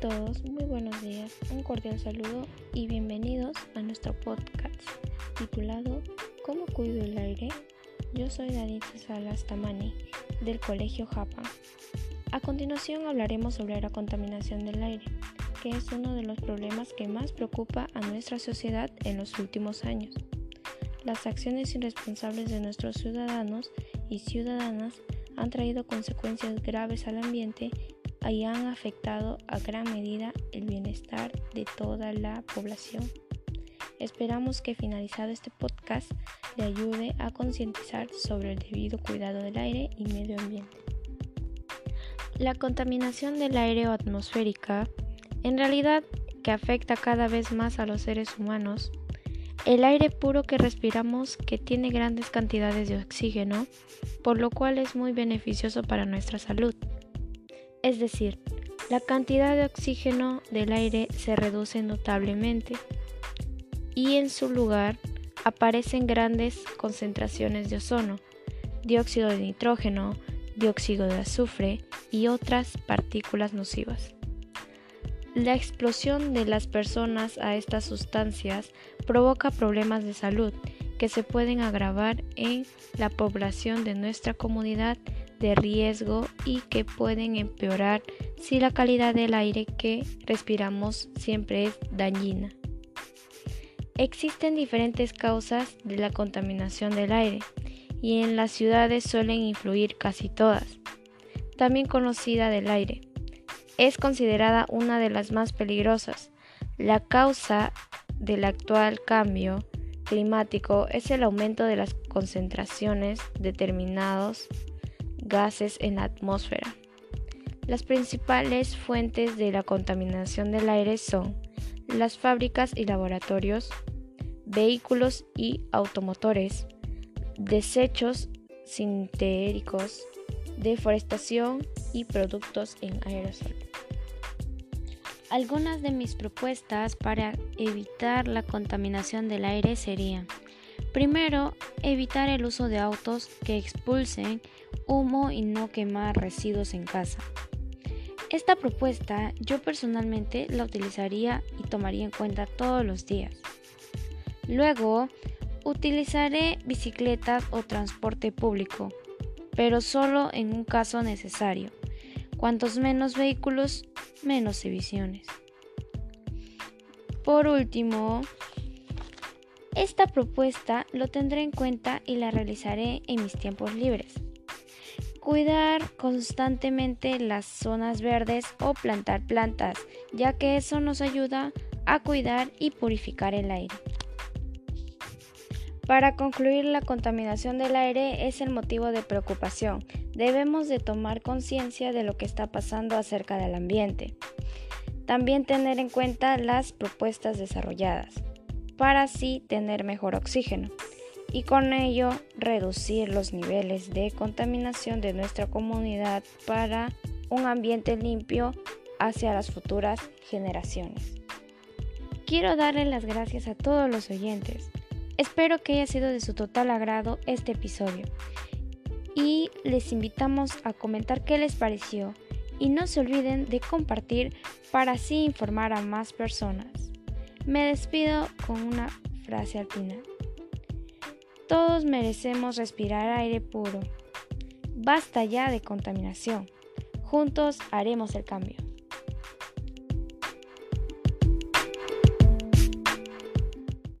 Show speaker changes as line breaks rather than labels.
todos, muy buenos días, un cordial saludo y bienvenidos a nuestro podcast titulado ¿Cómo cuido el aire? Yo soy Danita Salas Tamani del Colegio Japan. A continuación hablaremos sobre la contaminación del aire, que es uno de los problemas que más preocupa a nuestra sociedad en los últimos años. Las acciones irresponsables de nuestros ciudadanos y ciudadanas han traído consecuencias graves al ambiente y afectado a gran medida el bienestar de toda la población. Esperamos que finalizado este podcast le ayude a concientizar sobre el debido cuidado del aire y medio ambiente. La contaminación del aire o atmosférica, en realidad que afecta cada vez más a los seres humanos, el aire puro que respiramos que tiene grandes cantidades de oxígeno, por lo cual es muy beneficioso para nuestra salud. Es decir, la cantidad de oxígeno del aire se reduce notablemente y en su lugar aparecen grandes concentraciones de ozono, dióxido de nitrógeno, dióxido de azufre y otras partículas nocivas. La explosión de las personas a estas sustancias provoca problemas de salud que se pueden agravar en la población de nuestra comunidad de riesgo y que pueden empeorar si la calidad del aire que respiramos siempre es dañina. Existen diferentes causas de la contaminación del aire y en las ciudades suelen influir casi todas. También conocida del aire. Es considerada una de las más peligrosas. La causa del actual cambio climático es el aumento de las concentraciones determinados gases en la atmósfera. Las principales fuentes de la contaminación del aire son las fábricas y laboratorios, vehículos y automotores, desechos sintéticos, deforestación y productos en aerosol. Algunas de mis propuestas para evitar la contaminación del aire serían Primero, evitar el uso de autos que expulsen humo y no quemar residuos en casa. Esta propuesta yo personalmente la utilizaría y tomaría en cuenta todos los días. Luego, utilizaré bicicletas o transporte público, pero solo en un caso necesario. Cuantos menos vehículos, menos emisiones. Por último, esta propuesta lo tendré en cuenta y la realizaré en mis tiempos libres. Cuidar constantemente las zonas verdes o plantar plantas, ya que eso nos ayuda a cuidar y purificar el aire. Para concluir, la contaminación del aire es el motivo de preocupación. Debemos de tomar conciencia de lo que está pasando acerca del ambiente. También tener en cuenta las propuestas desarrolladas para así tener mejor oxígeno y con ello reducir los niveles de contaminación de nuestra comunidad para un ambiente limpio hacia las futuras generaciones. Quiero darle las gracias a todos los oyentes. Espero que haya sido de su total agrado este episodio y les invitamos a comentar qué les pareció y no se olviden de compartir para así informar a más personas. Me despido con una frase al final. Todos merecemos respirar aire puro. Basta ya de contaminación. Juntos haremos el cambio.